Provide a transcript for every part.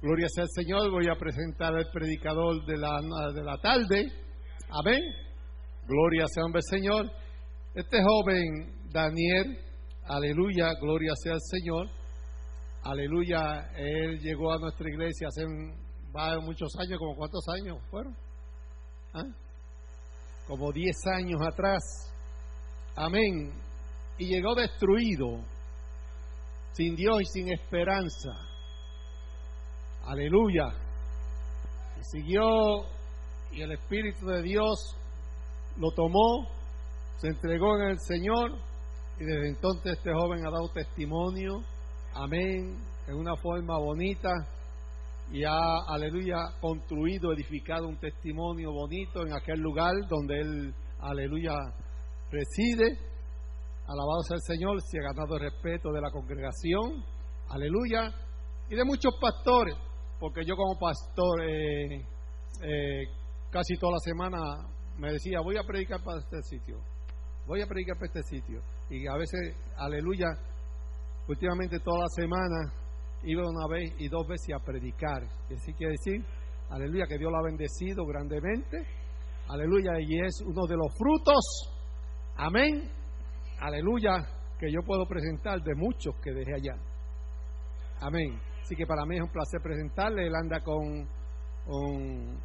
Gloria sea al Señor. Voy a presentar al predicador de la, de la tarde. Amén. Gloria sea al Señor. Este joven, Daniel, aleluya, gloria sea al Señor. Aleluya, él llegó a nuestra iglesia hace muchos años, como cuántos años fueron? ¿Ah? Como diez años atrás. Amén. Y llegó destruido, sin Dios y sin esperanza. Aleluya. Y siguió y el Espíritu de Dios lo tomó, se entregó en el Señor y desde entonces este joven ha dado testimonio, amén, en una forma bonita y ha, aleluya, construido, edificado un testimonio bonito en aquel lugar donde él, aleluya, reside. Alabado sea el Señor, se ha ganado el respeto de la congregación, aleluya, y de muchos pastores porque yo como pastor eh, eh, casi toda la semana me decía, voy a predicar para este sitio, voy a predicar para este sitio. Y a veces, aleluya, últimamente toda la semana iba una vez y dos veces a predicar. Y así quiere decir, aleluya, que Dios lo ha bendecido grandemente. Aleluya, y es uno de los frutos, amén, aleluya, que yo puedo presentar de muchos que dejé allá. Amén. Así que para mí es un placer presentarle. Él anda con,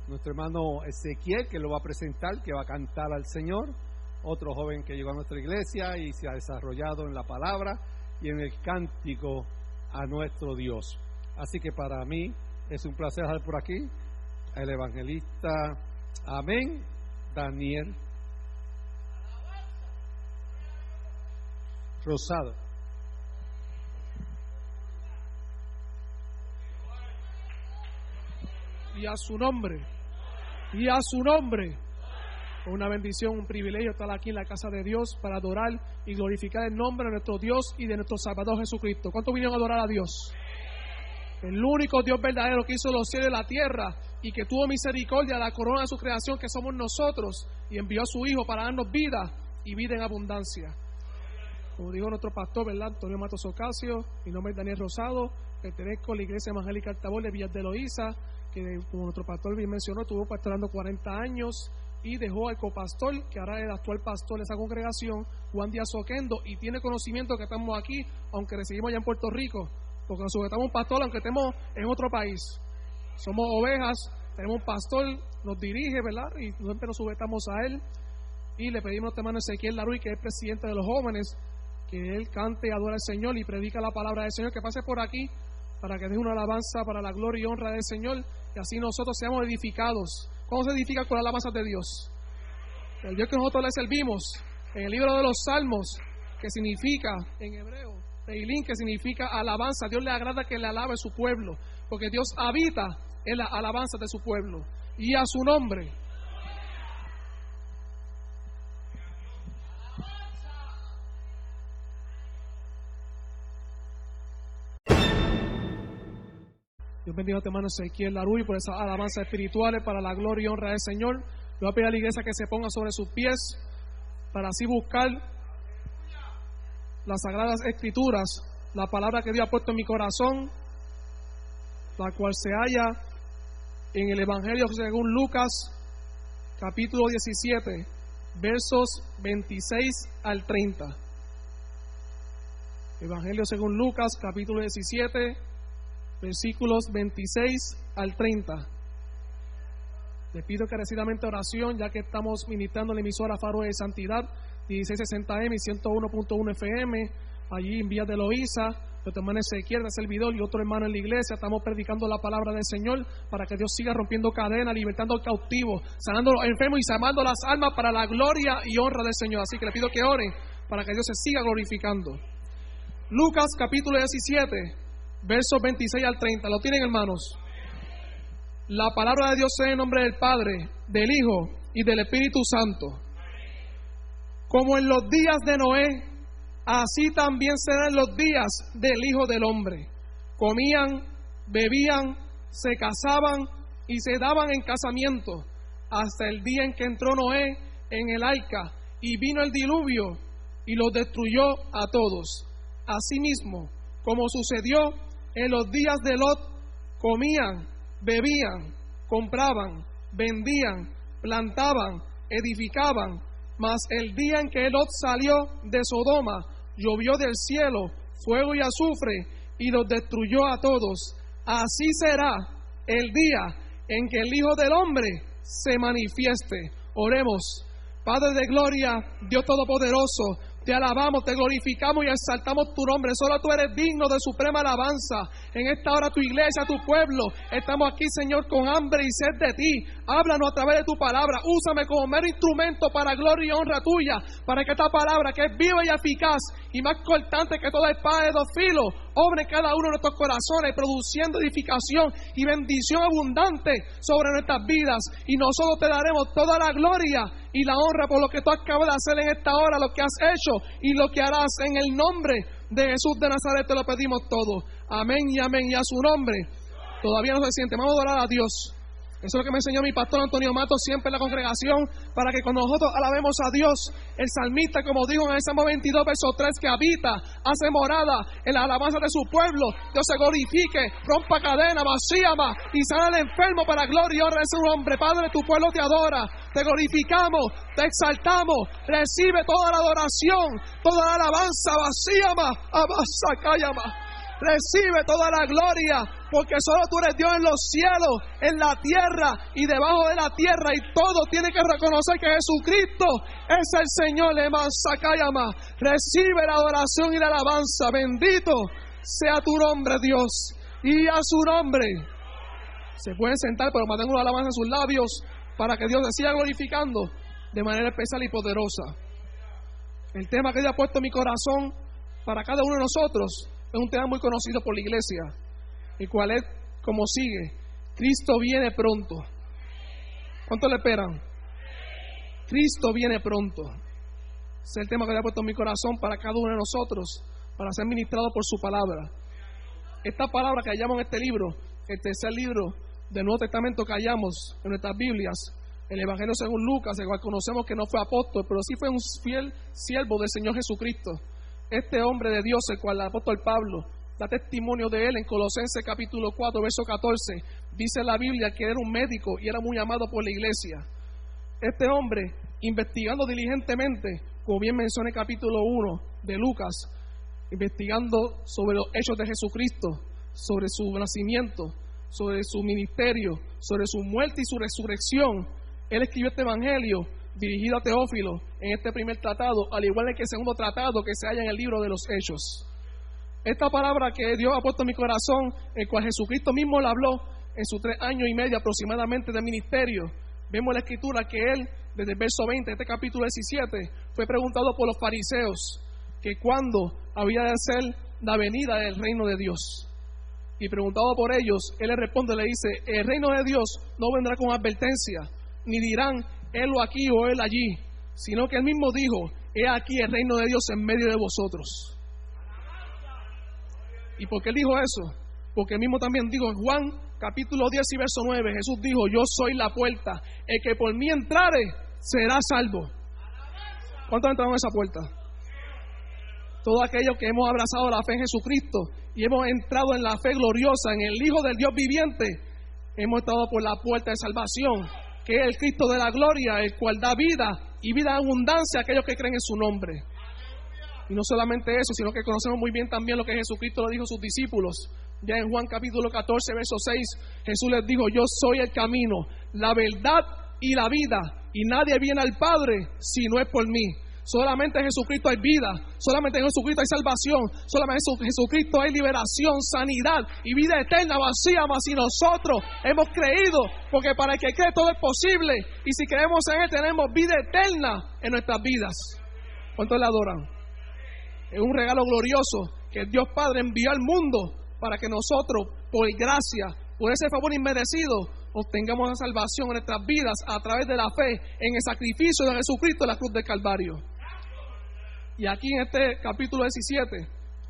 nuestro hermano Ezequiel, que lo va a presentar, que va a cantar al Señor. Otro joven que llegó a nuestra iglesia y se ha desarrollado en la palabra y en el cántico a nuestro Dios. Así que para mí es un placer estar por aquí. El evangelista, amén, Daniel Rosado. Y a su nombre. Y a su nombre. Una bendición, un privilegio estar aquí en la casa de Dios para adorar y glorificar el nombre de nuestro Dios y de nuestro Salvador Jesucristo. ¿Cuántos vinieron a adorar a Dios? El único Dios verdadero que hizo los cielos y la tierra y que tuvo misericordia la corona de su creación que somos nosotros y envió a su Hijo para darnos vida y vida en abundancia. Como dijo nuestro pastor, ¿verdad? Antonio Matos Ocasio, mi nombre es Daniel Rosado, pertenezco a la Iglesia Evangélica Altabor de Villas de Loíza, que como nuestro pastor bien mencionó, estuvo pastorando 40 años y dejó al copastor, que ahora es el actual pastor de esa congregación, Juan Díaz Oquendo, y tiene conocimiento que estamos aquí, aunque residimos allá en Puerto Rico, porque nos sujetamos un pastor, aunque estemos en otro país. Somos ovejas, tenemos un pastor, nos dirige, ¿verdad? Y siempre nos sujetamos a él. Y le pedimos a este hermano Ezequiel Laruy, que es presidente de los jóvenes, que él cante y adora al Señor y predica la palabra del Señor, que pase por aquí para que dé una alabanza para la gloria y honra del Señor y así nosotros seamos edificados. ¿Cómo se edifica con la alabanza de Dios? El Dios que nosotros le servimos, en el libro de los Salmos, que significa en hebreo, Teilín, que significa alabanza. Dios le agrada que le alabe su pueblo, porque Dios habita en la alabanza de su pueblo. Y a su nombre, Dios bendiga a tu hermano Ezequiel Laruy por esas alabanzas espirituales para la gloria y honra del Señor. Le voy a pedir a la iglesia que se ponga sobre sus pies para así buscar las sagradas escrituras, la palabra que Dios ha puesto en mi corazón, la cual se halla en el Evangelio según Lucas, capítulo 17, versos 26 al 30. Evangelio según Lucas, capítulo 17, versículos 26 al 30. Le pido encarecidamente oración, ya que estamos ministrando la emisora Faro de Santidad, 1660M y 101.1 FM, allí en Vía de Loíza. Nuestro hermano Ezequiel, el servidor, y otro hermano en la iglesia. Estamos predicando la palabra del Señor para que Dios siga rompiendo cadenas, libertando al cautivo, sanando a los enfermos y sanando las almas para la gloria y honra del Señor. Así que le pido que oren para que Dios se siga glorificando. Lucas capítulo 17, versos 26 al 30. ¿Lo tienen, hermanos? La palabra de Dios sea en nombre del Padre, del Hijo y del Espíritu Santo. Como en los días de Noé, así también serán los días del Hijo del Hombre. Comían, bebían, se casaban y se daban en casamiento hasta el día en que entró Noé en el arca y vino el diluvio y los destruyó a todos. Asimismo, como sucedió En los días de Lot comían, bebían, compraban, vendían, plantaban, edificaban. Mas el día en que Lot salió de Sodoma, llovió del cielo fuego y azufre y los destruyó a todos. Así será el día en que el Hijo del Hombre se manifieste. Oremos. Padre de gloria, Dios Todopoderoso, te alabamos, te glorificamos y exaltamos tu nombre. Solo tú eres digno de suprema alabanza. En esta hora tu iglesia, tu pueblo, estamos aquí, Señor, con hambre y sed de ti. Háblanos a través de tu palabra. Úsame como mero instrumento para gloria y honra tuya. Para que esta palabra, que es viva y eficaz y más cortante que toda espada de dos filos, obre cada uno de nuestros corazones, produciendo edificación y bendición abundante sobre nuestras vidas. Y nosotros te daremos toda la gloria y la honra por lo que tú acabas de hacer en esta hora, lo que has hecho y lo que harás en el nombre de Jesús de Nazaret. Te lo pedimos todo. Amén y amén. Y a su nombre. Todavía no se siente. Vamos a adorar a Dios. Eso es lo que me enseñó mi pastor Antonio Mato siempre en la congregación, para que cuando nosotros alabemos a Dios, el salmista, como dijo en el Salmo 22, verso 3, que habita, hace morada en la alabanza de su pueblo, Dios se glorifique, rompa cadena, vacía y sana al enfermo para gloria y honra de su nombre. Padre, tu pueblo te adora, te glorificamos, te exaltamos, recibe toda la adoración, toda la alabanza, vacía más, abasa, más. Recibe toda la gloria, porque solo tú eres Dios en los cielos, en la tierra y debajo de la tierra. Y todo tiene que reconocer que Jesucristo es el Señor. Sakayama. Recibe la adoración y la alabanza. Bendito sea tu nombre, Dios. Y a su nombre. Se pueden sentar, pero mantengan una alabanza en sus labios para que Dios se siga glorificando de manera especial y poderosa. El tema que Dios ha puesto en mi corazón para cada uno de nosotros es un tema muy conocido por la iglesia, el cual es como sigue, Cristo viene pronto. ¿Cuánto le esperan? Cristo viene pronto. es el tema que le ha puesto en mi corazón para cada uno de nosotros, para ser ministrado por su palabra. Esta palabra que hallamos en este libro, el tercer libro del Nuevo Testamento que hallamos en nuestras Biblias, el Evangelio según Lucas, el cual conocemos que no fue apóstol, pero sí fue un fiel siervo del Señor Jesucristo este hombre de Dios, el cual el apóstol Pablo da testimonio de él en Colosenses capítulo 4, verso 14, dice la Biblia que era un médico y era muy amado por la iglesia. Este hombre, investigando diligentemente, como bien menciona el capítulo 1 de Lucas, investigando sobre los hechos de Jesucristo, sobre su nacimiento, sobre su ministerio, sobre su muerte y su resurrección, él escribió este evangelio dirigido a Teófilo en este primer tratado, al igual que el segundo tratado que se halla en el libro de los Hechos. Esta palabra que Dios ha puesto en mi corazón, el cual Jesucristo mismo la habló en sus tres años y medio aproximadamente de ministerio, vemos en la escritura que él, desde el verso 20 de este capítulo 17, fue preguntado por los fariseos que cuándo había de ser la venida del reino de Dios. Y preguntado por ellos, él le responde, le dice, el reino de Dios no vendrá con advertencia, ni dirán, él o aquí o él allí, sino que él mismo dijo, he aquí el reino de Dios en medio de vosotros. ¿Y por qué él dijo eso? Porque él mismo también dijo en Juan capítulo 10 y verso 9, Jesús dijo, yo soy la puerta, el que por mí entrare será salvo. ¿Cuántos entrado en esa puerta? Todos aquellos que hemos abrazado la fe en Jesucristo y hemos entrado en la fe gloriosa, en el Hijo del Dios viviente, hemos estado por la puerta de salvación que es el Cristo de la gloria, el cual da vida y vida en abundancia a aquellos que creen en su nombre. Y no solamente eso, sino que conocemos muy bien también lo que Jesucristo le dijo a sus discípulos. Ya en Juan capítulo 14, verso 6, Jesús les dijo, yo soy el camino, la verdad y la vida, y nadie viene al Padre si no es por mí. Solamente en Jesucristo hay vida, solamente en Jesucristo hay salvación, solamente en Jesucristo hay liberación, sanidad y vida eterna vacía, más si nosotros hemos creído, porque para el que cree todo es posible, y si creemos en Él tenemos vida eterna en nuestras vidas. ¿Cuántos le adoran? Es un regalo glorioso que Dios Padre envió al mundo para que nosotros, por gracia, por ese favor inmerecido, obtengamos la salvación en nuestras vidas a través de la fe en el sacrificio de Jesucristo en la cruz del Calvario. Y aquí en este capítulo 17,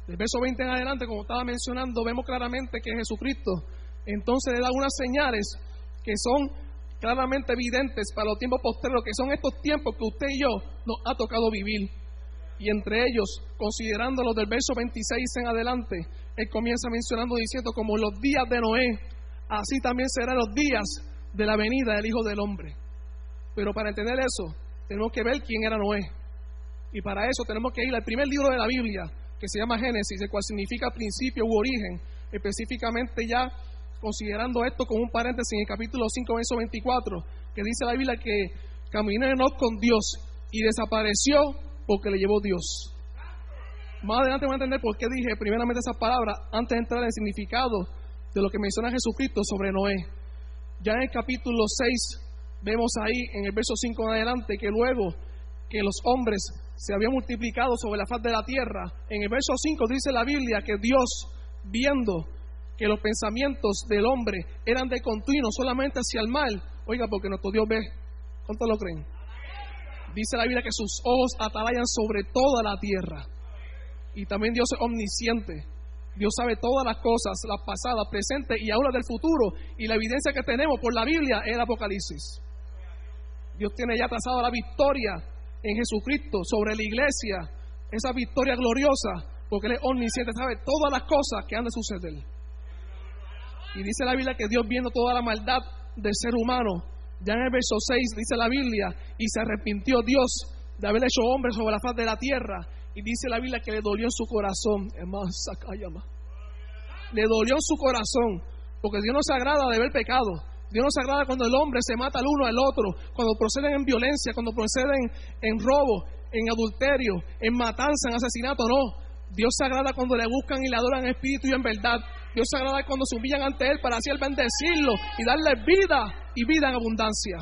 del verso 20 en adelante, como estaba mencionando, vemos claramente que Jesucristo entonces le da unas señales que son claramente evidentes para los tiempos posteriores, que son estos tiempos que usted y yo nos ha tocado vivir. Y entre ellos, considerándolo del verso 26 en adelante, él comienza mencionando diciendo como los días de Noé, así también serán los días de la venida del Hijo del Hombre. Pero para entender eso, tenemos que ver quién era Noé. Y para eso tenemos que ir al primer libro de la Biblia, que se llama Génesis, el cual significa principio u origen, específicamente ya considerando esto como un paréntesis en el capítulo 5, verso 24, que dice la Biblia que caminó Enoch con Dios y desapareció porque le llevó Dios. Más adelante van a entender por qué dije primeramente esa palabra antes de entrar en el significado de lo que menciona Jesucristo sobre Noé. Ya en el capítulo 6 vemos ahí en el verso 5 en adelante que luego que los hombres se habían multiplicado sobre la faz de la tierra, en el verso 5 dice la Biblia que Dios, viendo que los pensamientos del hombre eran de continuo solamente hacia el mal, oiga, porque nuestro Dios ve, ¿cuántos lo creen? Dice la Biblia que sus ojos atalayan sobre toda la tierra. Y también Dios es omnisciente. Dios sabe todas las cosas, las pasadas, presentes y ahora del futuro. Y la evidencia que tenemos por la Biblia es el Apocalipsis. Dios tiene ya trazado la victoria en Jesucristo sobre la iglesia, esa victoria gloriosa, porque Él es omnisciente, sabe todas las cosas que han de suceder. Y dice la Biblia que Dios viendo toda la maldad del ser humano, ya en el verso 6 dice la Biblia, y se arrepintió Dios de haber hecho hombre sobre la faz de la tierra, y dice la Biblia que le dolió en su corazón, le dolió en su corazón, porque Dios no se agrada de ver pecado, Dios no se agrada cuando el hombre se mata al uno al otro, cuando proceden en violencia, cuando proceden en robo, en adulterio, en matanza, en asesinato, no. Dios se agrada cuando le buscan y le adoran en espíritu y en verdad. Dios se agrada cuando se humillan ante Él para así el bendecirlo y darle vida y vida en abundancia.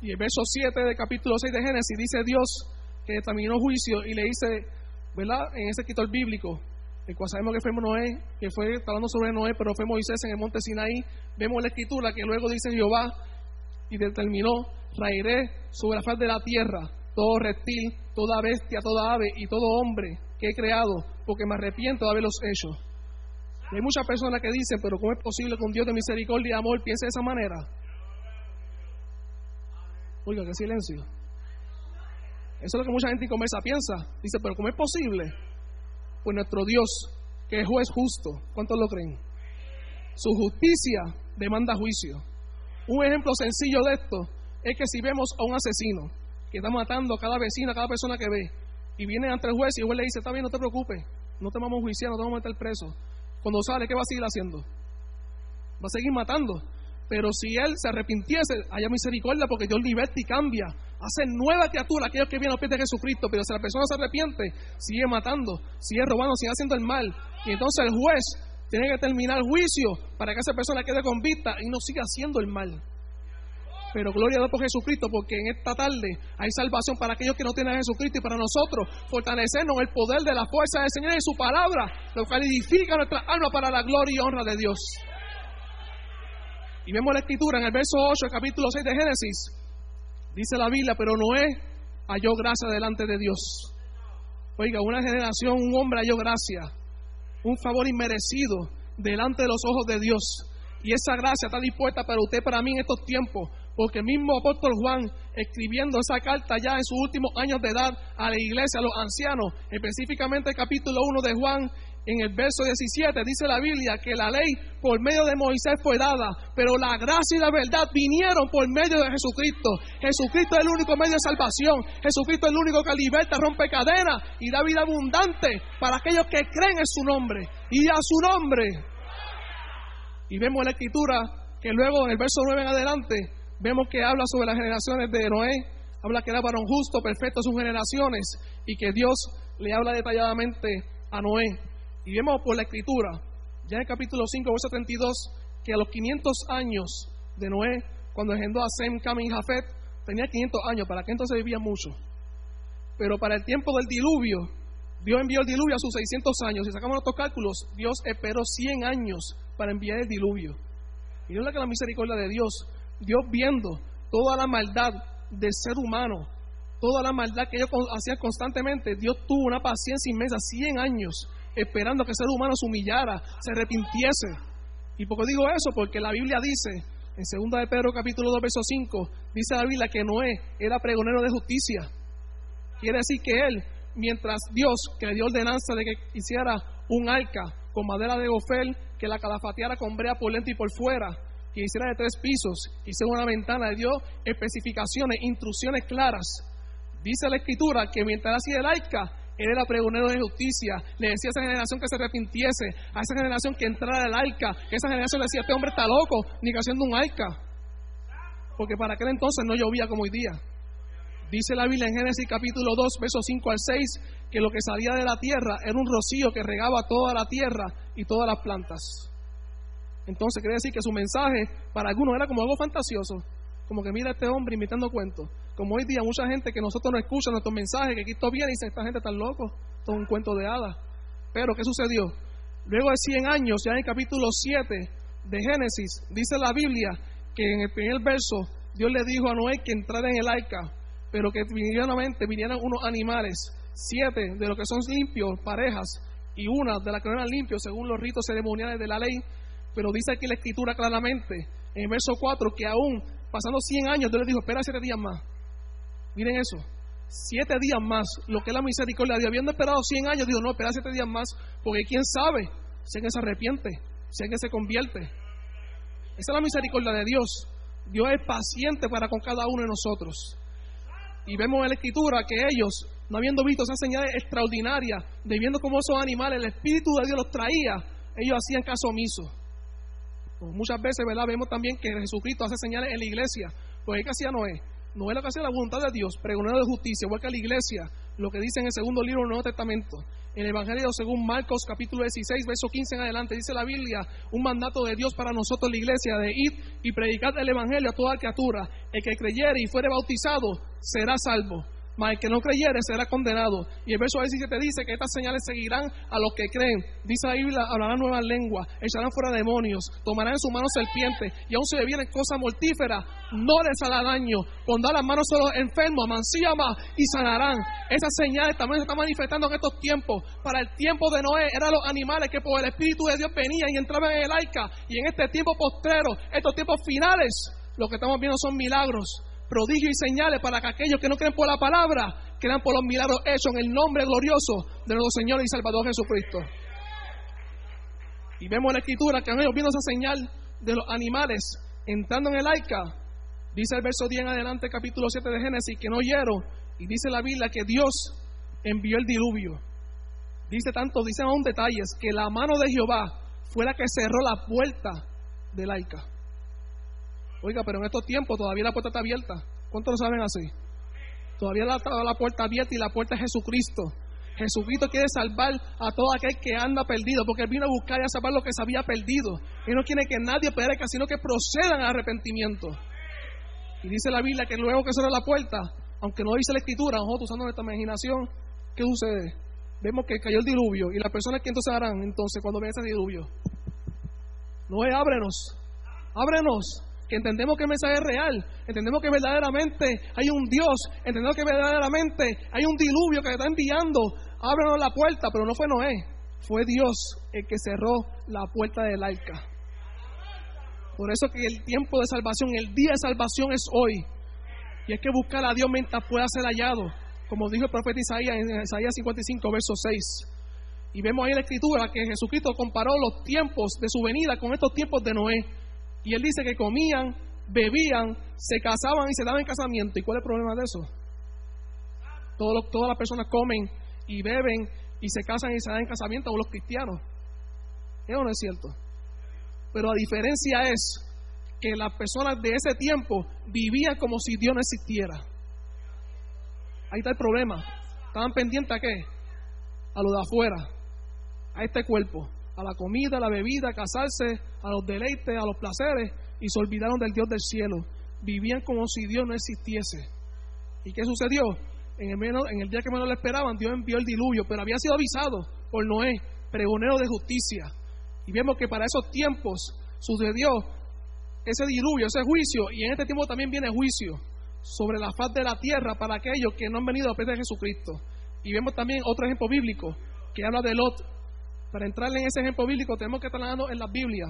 Y el verso 7 del capítulo 6 de Génesis dice Dios que determinó juicio y le dice, ¿verdad? En ese escritor bíblico, cual sabemos que fue Noé, que fue hablando sobre Noé, pero fue Moisés en el monte Sinaí. Vemos la escritura que luego dice Jehová y determinó, traeré sobre la faz de la tierra todo reptil, toda bestia, toda ave y todo hombre que he creado, porque me arrepiento de haberlos hecho. Y hay muchas personas que dicen, pero ¿cómo es posible que un Dios de misericordia y amor piense de esa manera? Oiga, qué silencio. Eso es lo que mucha gente en conversa piensa. Dice, pero ¿cómo es posible? Pues nuestro Dios, que es juez justo, ¿cuántos lo creen? Su justicia demanda juicio. Un ejemplo sencillo de esto es que si vemos a un asesino que está matando a cada vecino, a cada persona que ve, y viene ante el juez y el juez le dice, está bien, no te preocupes, no te vamos a juiciar, no te vamos a meter preso. Cuando sale, ¿qué va a seguir haciendo? Va a seguir matando. Pero si él se arrepintiese, haya misericordia porque Dios liberta y cambia. Hace nueva criatura aquellos que vienen a los pies de Jesucristo. Pero si la persona se arrepiente, sigue matando, sigue robando, sigue haciendo el mal. Y entonces el juez tiene que terminar el juicio para que esa persona quede convicta y no siga haciendo el mal. Pero gloria a Dios por Jesucristo, porque en esta tarde hay salvación para aquellos que no tienen a Jesucristo y para nosotros fortalecernos el poder de la fuerza del Señor y su palabra, lo cual edifica nuestra alma para la gloria y honra de Dios. Y vemos la escritura en el verso 8, el capítulo 6 de Génesis. Dice la Biblia, pero Noé halló gracia delante de Dios. Oiga, una generación, un hombre halló gracia, un favor inmerecido delante de los ojos de Dios. Y esa gracia está dispuesta para usted, para mí en estos tiempos, porque el mismo apóstol Juan, escribiendo esa carta ya en sus últimos años de edad a la iglesia, a los ancianos, específicamente el capítulo 1 de Juan, en el verso 17 dice la Biblia que la ley por medio de Moisés fue dada, pero la gracia y la verdad vinieron por medio de Jesucristo. Jesucristo es el único medio de salvación. Jesucristo es el único que liberta, rompe cadenas y da vida abundante para aquellos que creen en su nombre y a su nombre. Y vemos en la escritura que luego en el verso 9 en adelante vemos que habla sobre las generaciones de Noé, habla que era varón justo, perfecto sus generaciones y que Dios le habla detalladamente a Noé. Y vemos por la escritura, ya en el capítulo 5, verso 32, que a los 500 años de Noé, cuando engendró a Sem, Cam y Jafet, tenía 500 años, para que entonces vivía mucho. Pero para el tiempo del diluvio, Dios envió el diluvio a sus 600 años. Si sacamos nuestros cálculos, Dios esperó 100 años para enviar el diluvio. Y no es la que la misericordia de Dios, Dios viendo toda la maldad del ser humano, toda la maldad que ellos hacían constantemente, Dios tuvo una paciencia inmensa, 100 años, esperando que el ser humano se humillara, se arrepintiese. ¿Y por qué digo eso? Porque la Biblia dice, en 2 de Pedro capítulo 2, verso 5, dice la Biblia que Noé era pregonero de justicia. Quiere decir que él mientras Dios, que le dio ordenanza de que hiciera un arca con madera de gofel, que la calafateara con brea por dentro y por fuera, que hiciera de tres pisos, hiciera una ventana, le dio especificaciones, instrucciones claras. Dice la escritura que mientras hacía el arca, él era pregonero de justicia, le decía a esa generación que se arrepintiese, a esa generación que entrara al arca, esa generación le decía, este hombre está loco, ni que haciendo un arca. Porque para aquel entonces no llovía como hoy día. Dice la Biblia en Génesis capítulo 2, versos 5 al 6, que lo que salía de la tierra era un rocío que regaba toda la tierra y todas las plantas. Entonces quiere decir que su mensaje para algunos era como algo fantasioso, como que mira a este hombre imitando cuentos. Como hoy día mucha gente que nosotros no escucha nuestros mensajes, que Cristo viene y dice, esta gente está loco, esto es un cuento de hadas. Pero ¿qué sucedió? Luego de 100 años, ya en el capítulo 7 de Génesis, dice la Biblia que en el primer verso Dios le dijo a Noé que entrara en el arca pero que vinieran, vinieran unos animales, siete de los que son limpios, parejas, y una de las que no eran limpios según los ritos ceremoniales de la ley. Pero dice aquí la escritura claramente, en el verso 4, que aún pasando 100 años, Dios le dijo, espera siete días más. Miren eso, siete días más, lo que es la misericordia de Dios. Habiendo esperado 100 años, dijo, no, espera siete días más, porque quién sabe si alguien se arrepiente, si alguien se convierte. Esa es la misericordia de Dios. Dios es paciente para con cada uno de nosotros. Y vemos en la escritura que ellos, no habiendo visto esas señales extraordinarias, de viendo cómo esos animales, el Espíritu de Dios los traía, ellos hacían caso omiso. Pues muchas veces, ¿verdad? Vemos también que Jesucristo hace señales en la iglesia. Pues ¿qué hacía Noé? Noé lo que hacía la voluntad de Dios, pregonero de justicia, igual que la iglesia, lo que dice en el segundo libro del Nuevo Testamento. En el Evangelio según Marcos capítulo 16, verso 15 en adelante, dice la Biblia, un mandato de Dios para nosotros, la iglesia, de ir y predicar el Evangelio a toda criatura. El que creyere y fuere bautizado será salvo mas el que no creyere será condenado. Y el verso 17 dice que estas señales seguirán a los que creen. Dice la Biblia, hablarán nuevas lenguas, echarán fuera demonios, tomarán en su mano serpientes, y aun si bebieren cosas mortíferas, no les hará daño. Pondrán las manos a los enfermos, más y sanarán. Esas señales también se están manifestando en estos tiempos. Para el tiempo de Noé eran los animales que por el Espíritu de Dios venían y entraban en el arca. Y en este tiempo postrero, estos tiempos finales, lo que estamos viendo son milagros prodigios y señales para que aquellos que no creen por la palabra, crean por los milagros hechos en el nombre glorioso de nuestro Señor y Salvador Jesucristo. Y vemos en la escritura que ellos viendo esa señal de los animales entrando en el arca. Dice el verso 10 en adelante, capítulo 7 de Génesis, que no oyeron. Y dice la Biblia que Dios envió el diluvio. Dice tanto, dicen aún detalles, que la mano de Jehová fue la que cerró la puerta del arca. Oiga, pero en estos tiempos todavía la puerta está abierta. ¿Cuántos lo saben así? Todavía la, la puerta abierta y la puerta es Jesucristo. Jesucristo quiere salvar a todo aquel que anda perdido, porque Él vino a buscar y a salvar lo que se había perdido. Él no quiere que nadie perezca, sino que procedan al arrepentimiento. Y dice la Biblia que luego que cierra la puerta, aunque no dice la escritura, nosotros usando nuestra imaginación, ¿qué sucede? Vemos que cayó el diluvio y las personas que entonces harán entonces cuando vean ese diluvio. No es ábrenos, ábrenos, entendemos que el mensaje es real, entendemos que verdaderamente hay un Dios, entendemos que verdaderamente hay un diluvio que está enviando, ábrenos la puerta, pero no fue Noé, fue Dios el que cerró la puerta del arca. Por eso que el tiempo de salvación, el día de salvación es hoy. Y hay que buscar a Dios mientras pueda ser hallado, como dijo el profeta Isaías en Isaías 55, verso 6. Y vemos ahí en la escritura que Jesucristo comparó los tiempos de su venida con estos tiempos de Noé. Y él dice que comían, bebían, se casaban y se daban en casamiento. ¿Y cuál es el problema de eso? todas las personas comen y beben y se casan y se dan en casamiento, o los cristianos. Eso no es cierto. Pero la diferencia es que las personas de ese tiempo vivían como si Dios no existiera. Ahí está el problema. Estaban pendientes a qué? A lo de afuera, a este cuerpo a la comida, a la bebida, a casarse, a los deleites, a los placeres, y se olvidaron del Dios del cielo. Vivían como si Dios no existiese. ¿Y qué sucedió? En el, en el día que menos lo esperaban, Dios envió el diluvio, pero había sido avisado por Noé, pregonero de justicia. Y vemos que para esos tiempos sucedió ese diluvio, ese juicio, y en este tiempo también viene juicio sobre la faz de la tierra para aquellos que no han venido a de Jesucristo. Y vemos también otro ejemplo bíblico que habla de Lot, para entrar en ese ejemplo bíblico tenemos que estar en la Biblia.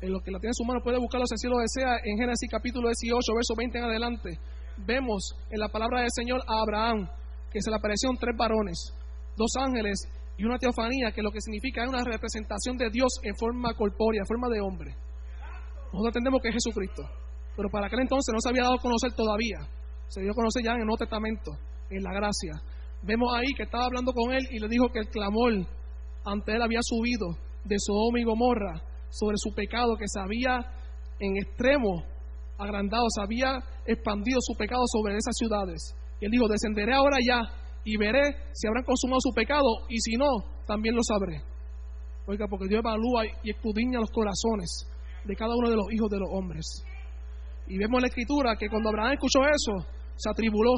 En lo que la tiene en su mano puede buscarlo si así lo desea en Génesis capítulo 18, verso 20 en adelante. Vemos en la palabra del Señor a Abraham que se le aparecieron tres varones. dos ángeles y una teofanía, que lo que significa es una representación de Dios en forma corpórea, en forma de hombre. Nosotros entendemos que es Jesucristo, pero para aquel entonces no se había dado a conocer todavía. Se dio a conocer ya en el Nuevo Testamento, en la gracia. Vemos ahí que estaba hablando con él y le dijo que el clamor ante él había subido de Sodoma y Gomorra sobre su pecado que se había en extremo agrandado, se había expandido su pecado sobre esas ciudades. Y él dijo, descenderé ahora ya y veré si habrán consumado su pecado y si no, también lo sabré. Oiga, porque Dios evalúa y escudriña los corazones de cada uno de los hijos de los hombres. Y vemos en la escritura que cuando Abraham escuchó eso, se atribuló.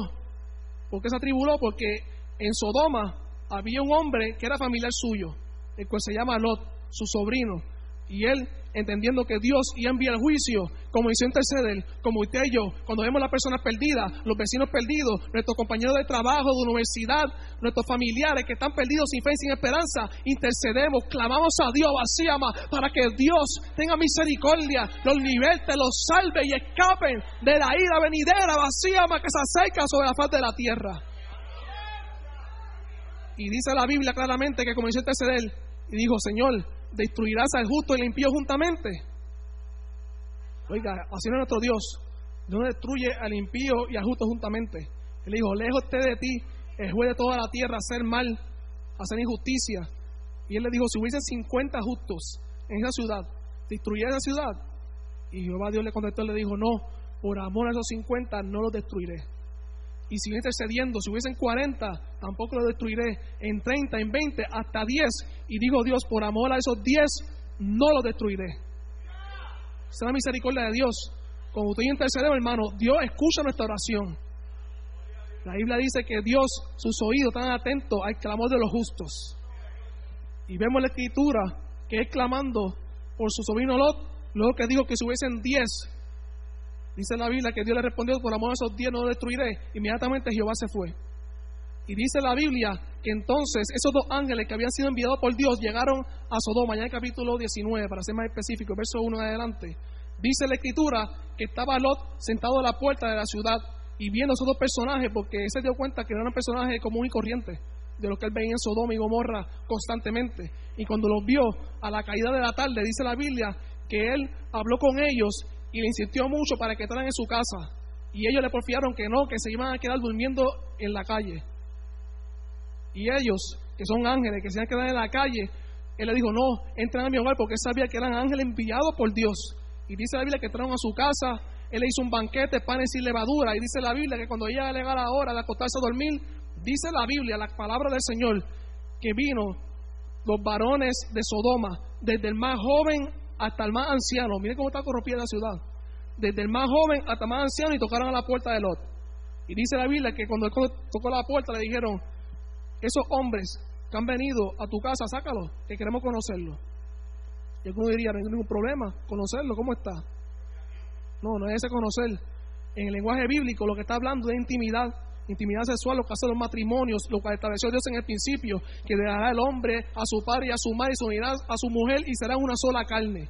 ¿Por qué se atribuló? Porque en Sodoma había un hombre que era familiar suyo, el cual se llama Lot, su sobrino. Y él entendiendo que Dios iba a enviar el juicio, como hizo interceder, como usted y yo, cuando vemos las personas perdidas, los vecinos perdidos, nuestros compañeros de trabajo, de universidad, nuestros familiares que están perdidos sin fe y sin esperanza, intercedemos, clamamos a Dios, vacíama, para que Dios tenga misericordia, los liberte, los salve y escapen de la ira venidera, vacíama, que se acerca sobre la faz de la tierra. Y dice la Biblia claramente que como hizo interceder, y dijo, Señor, destruirás al justo y al impío juntamente. Oiga, así no es nuestro Dios. No destruye al impío y al justo juntamente. Él dijo, lejos de ti, el juez de toda la tierra, hacer mal, hacer injusticia. Y él le dijo, si hubiesen 50 justos en esa ciudad, destruiré esa ciudad. Y Jehová Dios le contestó y le dijo, no, por amor a esos 50 no los destruiré. Y si intercediendo, si hubiesen 40, tampoco lo destruiré. En 30, en 20, hasta 10. Y digo Dios, por amor a esos 10, no lo destruiré. Esa es la misericordia de Dios. Como usted intercedemos, hermano, Dios escucha nuestra oración. La Biblia dice que Dios, sus oídos están atentos al clamor de los justos. Y vemos la escritura que es clamando por su sobrino Lot, luego que dijo que si hubiesen 10, Dice la Biblia que Dios le respondió, por amor a esos diez no lo destruiré. Inmediatamente Jehová se fue. Y dice la Biblia que entonces esos dos ángeles que habían sido enviados por Dios llegaron a Sodoma, ya en el capítulo 19, para ser más específico, verso 1 en adelante. Dice la escritura que estaba Lot sentado a la puerta de la ciudad y viendo esos dos personajes, porque él se dio cuenta que eran personajes común y corriente, de lo que él veía en Sodoma y Gomorra constantemente. Y cuando los vio a la caída de la tarde, dice la Biblia que él habló con ellos y le insistió mucho para que entraran en su casa. Y ellos le porfiaron que no, que se iban a quedar durmiendo en la calle. Y ellos, que son ángeles, que se iban a quedar en la calle, él le dijo, no, entren a mi hogar porque sabía que eran ángeles enviados por Dios. Y dice la Biblia que entraron a su casa, él le hizo un banquete, panes y levadura. Y dice la Biblia que cuando ella llegara la hora de acostarse a dormir, dice la Biblia, la palabra del Señor, que vino los varones de Sodoma, desde el más joven hasta el más anciano. Miren cómo está corrompida la ciudad. Desde el más joven hasta el más anciano y tocaron a la puerta de Lot. Y dice la Biblia que cuando tocó la puerta le dijeron, esos hombres que han venido a tu casa, sácalo, que queremos conocerlo. Y alguno diría, no hay ningún problema, conocerlo, ¿cómo está? No, no es ese conocer. En el lenguaje bíblico lo que está hablando es intimidad, intimidad sexual, lo que hace los matrimonios, lo que estableció Dios en el principio, que dejará el hombre a su padre y a su madre y se unirá a su mujer y será una sola carne.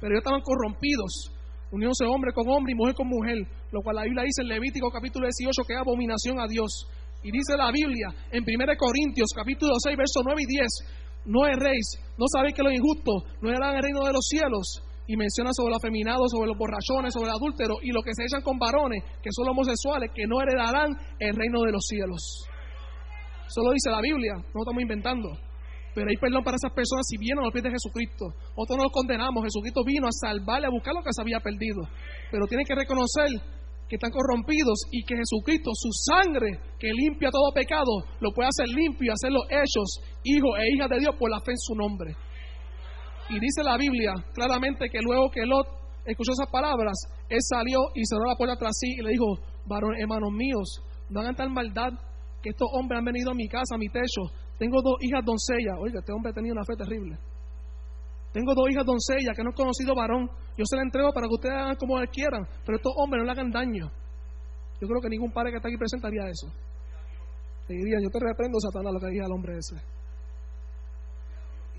Pero ellos estaban corrompidos, uniéndose hombre con hombre y mujer con mujer, lo cual la Biblia dice en Levítico capítulo 18 que es abominación a Dios. Y dice la Biblia en 1 Corintios capítulo 6, versos 9 y 10, no erréis, no sabéis que los injustos no eran el reino de los cielos, y menciona sobre los afeminados, sobre los borrachones, sobre el adúltero y lo que se echan con varones, que son los homosexuales, que no heredarán el reino de los cielos. Eso lo dice la Biblia, no estamos inventando. Pero hay perdón para esas personas si vienen a los pies de Jesucristo. Otros no los condenamos. Jesucristo vino a salvarle, a buscar lo que se había perdido. Pero tienen que reconocer que están corrompidos y que Jesucristo, su sangre que limpia todo pecado, lo puede hacer limpio y hacerlos hechos hijos e hijas de Dios por la fe en su nombre. Y dice la Biblia claramente que luego que Lot escuchó esas palabras, él salió y cerró la puerta tras sí y le dijo, varón, hermanos míos, no hagan tal maldad que estos hombres han venido a mi casa, a mi techo. Tengo dos hijas doncellas. Oiga, este hombre tenido una fe terrible. Tengo dos hijas doncellas que no he conocido varón. Yo se la entrego para que ustedes hagan como quieran, pero estos hombres no le hagan daño. Yo creo que ningún padre que está aquí presente haría eso. Le diría, yo te reprendo, Satanás, lo que diga el hombre ese.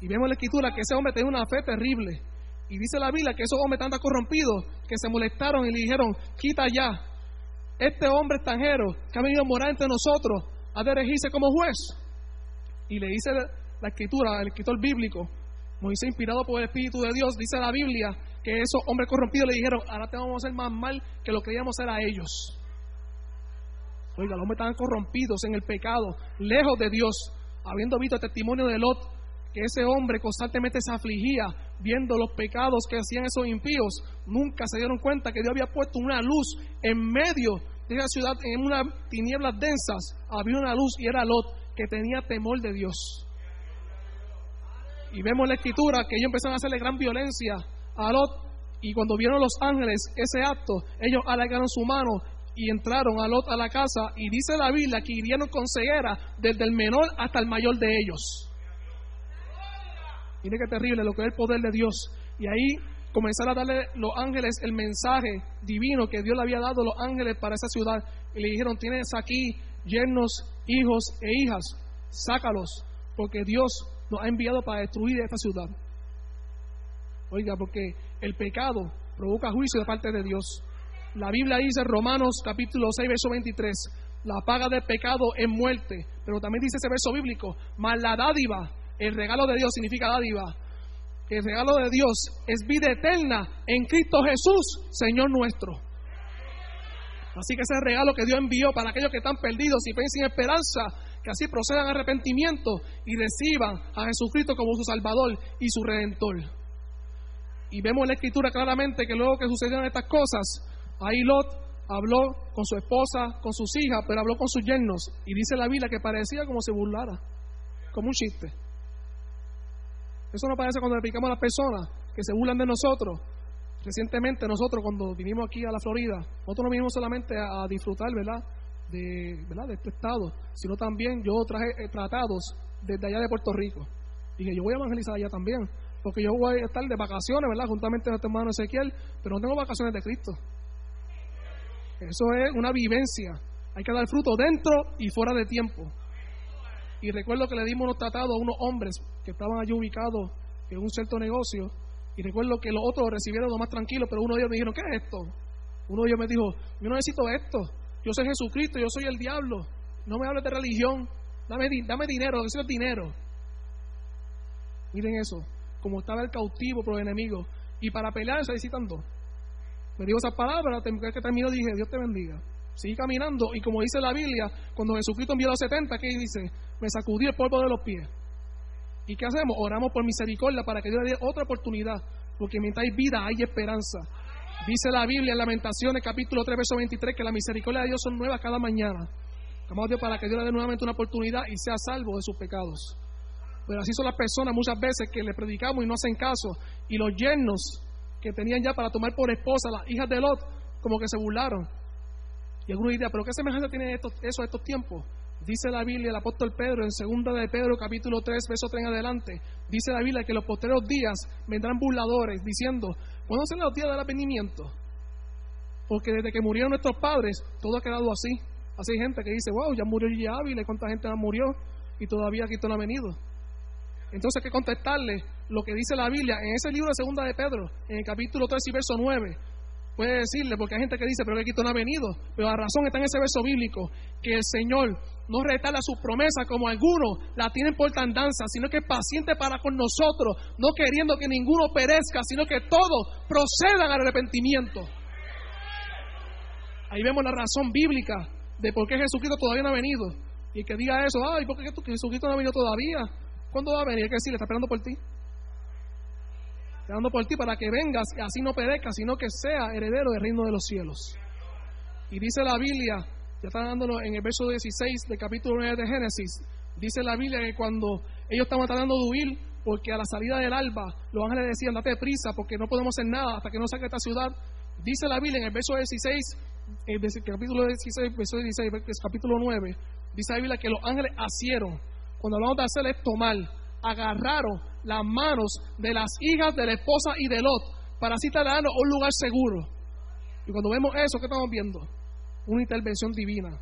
Y vemos en la escritura que ese hombre tenía una fe terrible. Y dice la Biblia que esos hombres tan corrompidos que se molestaron y le dijeron, quita ya. Este hombre extranjero que ha venido a morar entre nosotros ha de regirse como juez. Y le dice la escritura, el escritor bíblico, Moisés inspirado por el Espíritu de Dios, dice la Biblia que esos hombres corrompidos le dijeron, ahora te vamos a hacer más mal que lo que queríamos hacer a ellos. Oiga, los hombres estaban corrompidos en el pecado, lejos de Dios, habiendo visto el testimonio de Lot, que ese hombre constantemente se afligía viendo los pecados que hacían esos impíos, nunca se dieron cuenta que Dios había puesto una luz en medio de esa ciudad, en unas tinieblas densas, había una luz y era Lot, que tenía temor de Dios. Y vemos en la escritura que ellos empezaron a hacerle gran violencia a Lot, y cuando vieron los ángeles ese acto, ellos alargaron su mano y entraron a Lot a la casa, y dice la Biblia que hirieron con ceguera desde el menor hasta el mayor de ellos. Mire qué terrible lo que es el poder de Dios. Y ahí comenzaron a darle los ángeles el mensaje divino que Dios le había dado a los ángeles para esa ciudad. Y le dijeron, tienes aquí yernos, hijos e hijas, sácalos, porque Dios nos ha enviado para destruir esta ciudad. Oiga, porque el pecado provoca juicio de parte de Dios. La Biblia dice, Romanos capítulo 6, verso 23, la paga del pecado es muerte, pero también dice ese verso bíblico, mas la dádiva el regalo de Dios significa dádiva. El regalo de Dios es vida eterna en Cristo Jesús, Señor nuestro. Así que ese regalo que Dios envió para aquellos que están perdidos y sin esperanza, que así procedan a arrepentimiento y reciban a Jesucristo como su Salvador y su Redentor. Y vemos en la Escritura claramente que luego que sucedieron estas cosas, ahí Lot habló con su esposa, con sus hijas, pero habló con sus yernos. Y dice la Biblia que parecía como si burlara, como un chiste. Eso no parece cuando le explicamos a las personas que se burlan de nosotros. Recientemente nosotros cuando vinimos aquí a la Florida, nosotros no vinimos solamente a, disfrutar, ¿verdad? De, ¿verdad? de este estado, sino también yo traje eh, tratados desde allá de Puerto Rico. Dije, yo voy a evangelizar allá también, porque yo voy a estar de vacaciones, ¿verdad? Juntamente con nuestro hermano Ezequiel, pero no tengo vacaciones de Cristo. Eso es una vivencia. Hay que dar fruto dentro y fuera de tiempo. Y recuerdo que le dimos unos tratados a unos hombres que estaban allí ubicados en un cierto negocio. Y recuerdo que los otros recibieron lo más tranquilo, pero uno de ellos me dijeron, ¿qué es esto? Uno de ellos me dijo, yo no necesito esto. Yo soy Jesucristo, yo soy el diablo. No me hables de religión. Dame, dame dinero, lo que necesito dinero. Miren eso, como estaba el cautivo por el enemigo. Y para pelear se necesitan dos. Me dijo esas palabras, que terminó dije, Dios te bendiga. Sigue caminando y como dice la Biblia, cuando Jesucristo envió a los 70, ¿qué dice? Me sacudí el polvo de los pies. ¿Y qué hacemos? Oramos por misericordia para que Dios le dé otra oportunidad, porque mientras hay vida hay esperanza. Dice la Biblia en Lamentaciones capítulo 3, verso 23, que la misericordia de Dios son nuevas cada mañana. Estamos a Dios para que Dios le dé nuevamente una oportunidad y sea salvo de sus pecados. Pero así son las personas muchas veces que le predicamos y no hacen caso. Y los yernos que tenían ya para tomar por esposa las hijas de Lot, como que se burlaron. Y algunos dirán, ¿pero qué semejanza tiene esto, eso a estos tiempos? Dice la Biblia, el apóstol Pedro, en segunda de Pedro, capítulo 3, verso 3 en adelante, dice la Biblia que los posteriores días vendrán burladores, diciendo, ¿cuándo serán los días del arrepentimiento? Porque desde que murieron nuestros padres, todo ha quedado así. Así hay gente que dice, wow, ya murió Gigi Ávila, ¿cuánta gente murió? Y todavía Cristo no ha venido. Entonces hay que contestarle lo que dice la Biblia en ese libro de segunda de Pedro, en el capítulo 3 y verso 9 puede decirle, porque hay gente que dice, pero que Cristo no ha venido. Pero la razón está en ese verso bíblico, que el Señor no retarda su promesa como algunos la tienen por tardanza, sino que es paciente para con nosotros, no queriendo que ninguno perezca, sino que todos procedan al arrepentimiento. Ahí vemos la razón bíblica de por qué Jesucristo todavía no ha venido. Y que diga eso, ay, ¿por qué Jesucristo no ha venido todavía? ¿Cuándo va a venir? Hay que decirle, está esperando por ti dando por ti para que vengas y así no perezca, sino que sea heredero del reino de los cielos. Y dice la Biblia, ya está dándolo en el verso 16 del capítulo 9 de Génesis, dice la Biblia que cuando ellos estaban tratando de huir, porque a la salida del alba los ángeles decían, date prisa porque no podemos hacer nada hasta que no saque esta ciudad, dice la Biblia en el verso 16, el capítulo 16, verso 16, capítulo 9, dice la Biblia que los ángeles hicieron, cuando hablamos de hacer esto mal, agarraron las manos de las hijas de la esposa y de Lot para así trasladarnos a un lugar seguro. Y cuando vemos eso, ¿qué estamos viendo? Una intervención divina.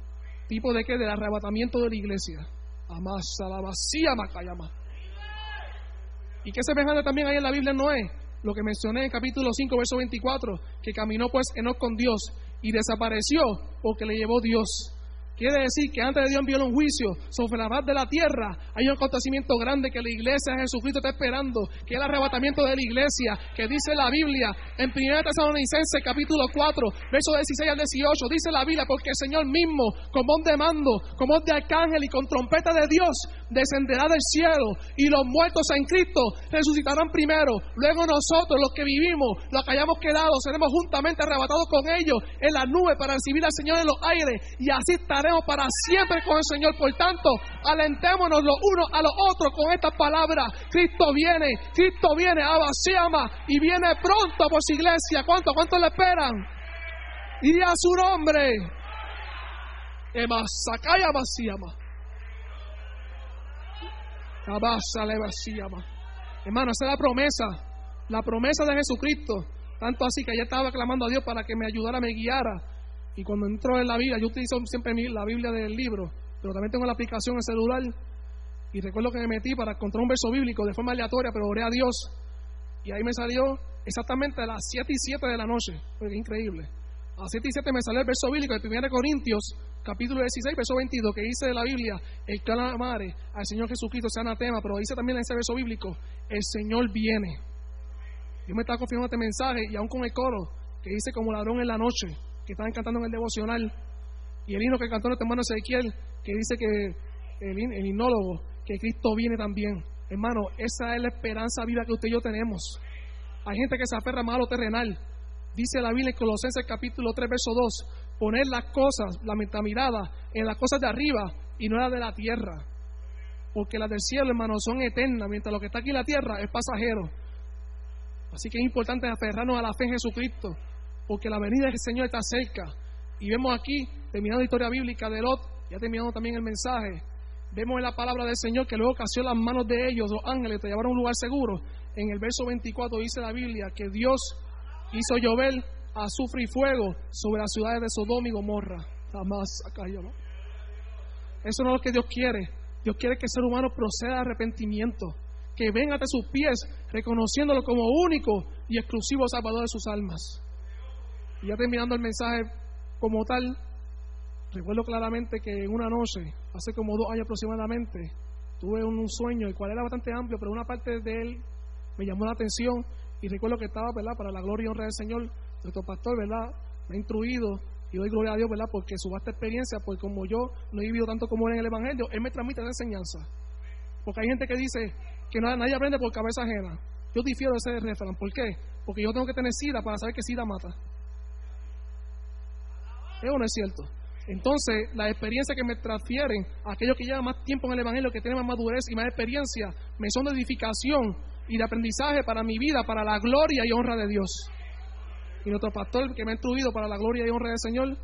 ¿Tipo de qué? Del arrebatamiento de la iglesia. ¿Y qué semejante también hay en la Biblia Noé? Lo que mencioné en capítulo 5, verso 24, que caminó pues Enoch con Dios y desapareció porque le llevó Dios. Quiere decir que antes de Dios envió un juicio sobre la paz de la tierra, hay un acontecimiento grande que la iglesia de Jesucristo está esperando, que es el arrebatamiento de la iglesia, que dice la Biblia en 1 Tesalonicenses capítulo 4, versos 16 al 18, dice la Biblia, porque el Señor mismo, con voz de mando, con voz de arcángel y con trompeta de Dios, descenderá del cielo y los muertos en Cristo resucitarán primero. Luego nosotros, los que vivimos, los que hayamos quedado, seremos juntamente arrebatados con ellos en la nube para recibir al Señor en los aires y así estaremos para siempre con el Señor. Por tanto, alentémonos los unos a los otros con estas palabras. Cristo viene, Cristo viene, Abasiama, y viene pronto por su iglesia. ¿Cuánto, cuánto le esperan? Y a su nombre. Emasakaya Abasiama. Hermano, esa es la promesa, la promesa de Jesucristo. Tanto así que ya estaba clamando a Dios para que me ayudara, me guiara y cuando entro en la Biblia, yo utilizo siempre la Biblia del libro, pero también tengo la aplicación en celular. Y recuerdo que me metí para encontrar un verso bíblico de forma aleatoria, pero oré a Dios. Y ahí me salió exactamente a las 7 y 7 de la noche. Increíble. A las 7 y 7 me salió el verso bíblico de 1 Corintios, capítulo 16, verso 22, que dice de la Biblia: El que amare al Señor Jesucristo sea anatema. Pero dice también en ese verso bíblico: El Señor viene. Yo me estaba confirmando este mensaje y aún con el coro que dice como ladrón en la noche que estaban cantando en el devocional, y el himno que cantó nuestro hermano Ezequiel, que dice que el, el himnólogo, que Cristo viene también. Hermano, esa es la esperanza viva que usted y yo tenemos. Hay gente que se aferra más a lo terrenal. Dice la Biblia en Colosenses capítulo 3, verso 2, poner las cosas, la mirada en las cosas de arriba y no las de la tierra. Porque las del cielo, hermano, son eternas, mientras lo que está aquí en la tierra es pasajero. Así que es importante aferrarnos a la fe en Jesucristo porque la venida del Señor está cerca. Y vemos aquí, terminando la historia bíblica de Lot, ya terminando también el mensaje, vemos en la palabra del Señor que luego casió las manos de ellos, los ángeles, te llevaron a un lugar seguro. En el verso 24 dice la Biblia que Dios hizo llover azufre y fuego sobre las ciudades de Sodoma y Gomorra. Jamás. Eso no es lo que Dios quiere. Dios quiere que el ser humano proceda de arrepentimiento, que venga ante sus pies reconociéndolo como único y exclusivo Salvador de sus almas. Y ya terminando el mensaje como tal, recuerdo claramente que en una noche, hace como dos años aproximadamente, tuve un sueño, el cual era bastante amplio, pero una parte de él me llamó la atención y recuerdo que estaba, ¿verdad?, para la gloria y honra del Señor, nuestro pastor, ¿verdad?, me ha instruido y doy gloria a Dios, ¿verdad?, porque su vasta experiencia, pues como yo no he vivido tanto como él en el Evangelio, él me transmite la enseñanza. Porque hay gente que dice que nadie aprende por cabeza ajena. Yo difiero de ese refrán. ¿Por qué? Porque yo tengo que tener sida para saber que sida mata. ¿Es o no es cierto? Entonces, las experiencias que me transfieren, aquellos que llevan más tiempo en el Evangelio, que tienen más madurez y más experiencia, me son de edificación y de aprendizaje para mi vida, para la gloria y honra de Dios. Y nuestro pastor que me ha instruido para la gloria y honra del Señor,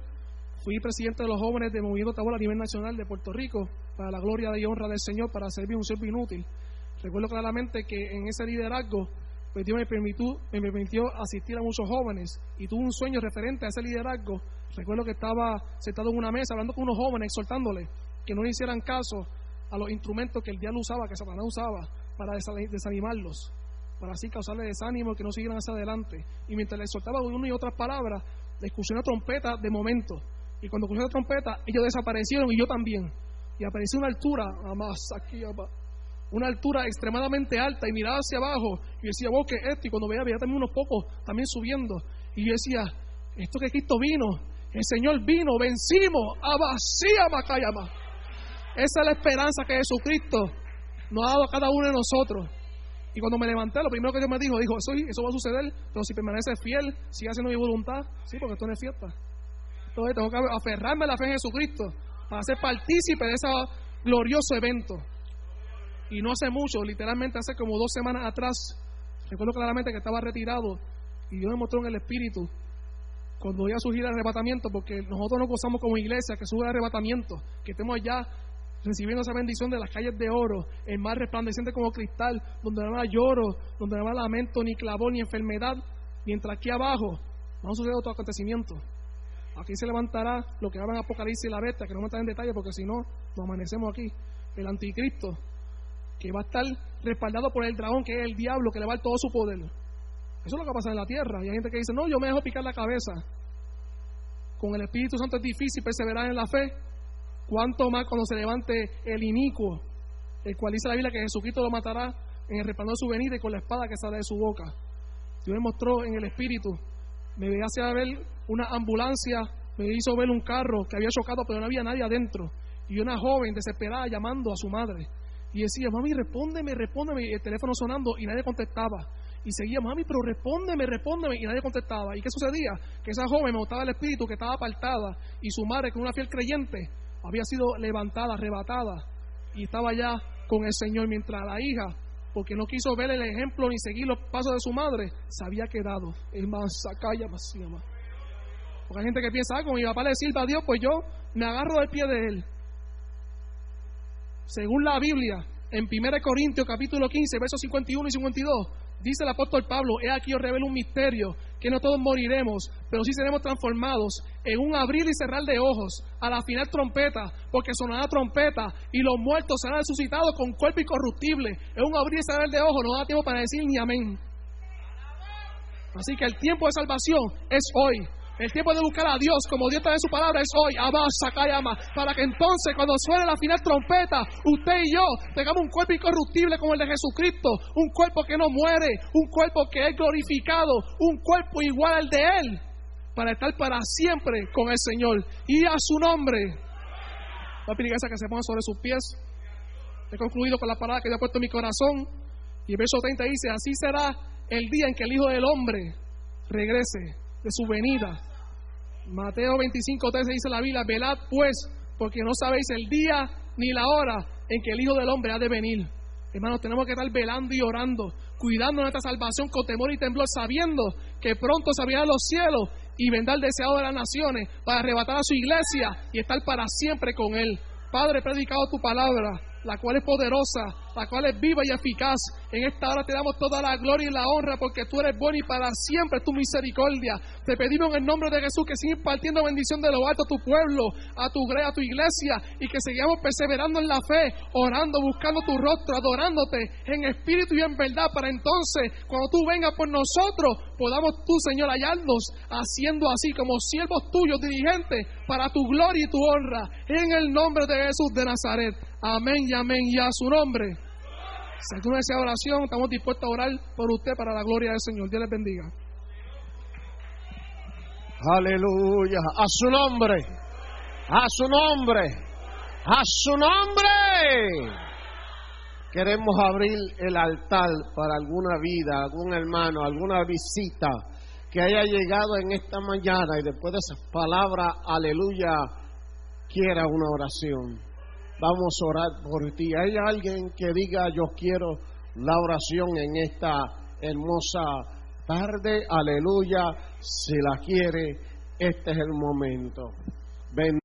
fui presidente de los jóvenes de Movimiento Tabora a nivel nacional de Puerto Rico, para la gloria y honra del Señor, para servir un siervo inútil. Recuerdo claramente que en ese liderazgo pues Dios me permitió, me permitió asistir a muchos jóvenes y tuve un sueño referente a ese liderazgo. Recuerdo que estaba sentado en una mesa hablando con unos jóvenes, exhortándoles que no le hicieran caso a los instrumentos que el diablo usaba, que Satanás usaba, para desanimarlos, para así causarles desánimo, que no siguieran hacia adelante. Y mientras les exhortaba una y otras palabras, le escuché una trompeta de momento. Y cuando escuché la trompeta, ellos desaparecieron y yo también. Y apareció una altura, más aquí, una altura extremadamente alta y miraba hacia abajo y decía, vos que esto, y cuando veía, veía también unos pocos también subiendo. Y yo decía, esto que Cristo vino, el Señor vino, vencimos, a vacía Macayama. Esa es la esperanza que Jesucristo nos ha dado a cada uno de nosotros. Y cuando me levanté, lo primero que Dios me dijo, dijo, eso, eso va a suceder, pero si permaneces fiel, sigue haciendo mi voluntad, sí, porque esto no es fiesta. Entonces tengo que aferrarme a la fe en Jesucristo para ser partícipe de ese glorioso evento. Y no hace mucho, literalmente hace como dos semanas atrás, recuerdo claramente que estaba retirado y Dios me mostró en el Espíritu cuando iba a surgir el arrebatamiento, porque nosotros nos gozamos como iglesia que sube el arrebatamiento, que estemos allá recibiendo esa bendición de las calles de oro, el mar resplandeciente como cristal, donde no habrá lloro, donde no habrá lamento, ni clavor, ni enfermedad, mientras aquí abajo no a suceder otro acontecimiento. Aquí se levantará lo que habla en Apocalipsis y la bestia, que no me está en detalle porque si no, nos amanecemos aquí. El anticristo, que va a estar respaldado por el dragón, que es el diablo, que le va a dar todo su poder. Eso es lo que pasa en la tierra. Y hay gente que dice, no, yo me dejo picar la cabeza. Con el Espíritu Santo es difícil perseverar en la fe. Cuánto más cuando se levante el inicuo, el cual dice la Biblia que Jesucristo lo matará en el resplandor de su venida y con la espada que sale de su boca. Dios me mostró en el espíritu, me hacía ver una ambulancia, me hizo ver un carro que había chocado, pero no había nadie adentro. Y una joven desesperada llamando a su madre. Y decía, mami, respóndeme, respóndeme. Y el teléfono sonando y nadie contestaba. Y seguía, mami, pero respóndeme, respóndeme. Y nadie contestaba. ¿Y qué sucedía? Que esa joven me mostraba el espíritu que estaba apartada. Y su madre, que una fiel creyente, había sido levantada, arrebatada. Y estaba ya con el Señor. Mientras la hija, porque no quiso ver el ejemplo ni seguir los pasos de su madre, se había quedado. Es más, llama. Porque hay gente que piensa, ah, como mi papá le sirva a Dios, pues yo me agarro del pie de él. Según la Biblia, en 1 Corintios capítulo 15, versos 51 y 52, dice el apóstol Pablo, he aquí os revelo un misterio, que no todos moriremos, pero sí seremos transformados en un abrir y cerrar de ojos, a la final trompeta, porque sonará trompeta, y los muertos serán resucitados con cuerpo incorruptible. En un abrir y cerrar de ojos, no da tiempo para decir ni amén. Así que el tiempo de salvación es hoy. El tiempo de buscar a Dios como Dios trae su palabra es hoy, Sakayama, para que entonces cuando suene la final trompeta, usted y yo tengamos un cuerpo incorruptible como el de Jesucristo, un cuerpo que no muere, un cuerpo que es glorificado, un cuerpo igual al de Él, para estar para siempre con el Señor. Y a su nombre, va a pedir que se ponga sobre sus pies. He concluido con la palabra que Dios ha puesto en mi corazón. Y el verso 30 dice, así será el día en que el Hijo del Hombre regrese de su venida. Mateo 25, 13 dice la Biblia, velad pues, porque no sabéis el día ni la hora en que el Hijo del Hombre ha de venir. Hermanos, tenemos que estar velando y orando, cuidando nuestra salvación con temor y temblor, sabiendo que pronto se abrirán los cielos y vendrá el deseado de las naciones para arrebatar a su iglesia y estar para siempre con Él. Padre, he predicado tu palabra, la cual es poderosa, la cual es viva y eficaz. En esta hora te damos toda la gloria y la honra porque tú eres bueno y para siempre tu misericordia. Te pedimos en el nombre de Jesús que sigas impartiendo bendición de lo alto a tu pueblo, a tu, a tu iglesia y que sigamos perseverando en la fe, orando, buscando tu rostro, adorándote en espíritu y en verdad para entonces cuando tú vengas por nosotros podamos tú, Señor, hallarnos haciendo así como siervos tuyos, dirigentes, para tu gloria y tu honra. En el nombre de Jesús de Nazaret. Amén y amén y a su nombre. Si alguna desea oración, estamos dispuestos a orar por usted para la gloria del Señor. Dios les bendiga. Aleluya. A su nombre. A su nombre. A su nombre. Queremos abrir el altar para alguna vida, algún hermano, alguna visita que haya llegado en esta mañana y después de esas palabras, aleluya, quiera una oración. Vamos a orar por ti. ¿Hay alguien que diga yo quiero la oración en esta hermosa tarde? Aleluya. Si la quiere, este es el momento. Ven.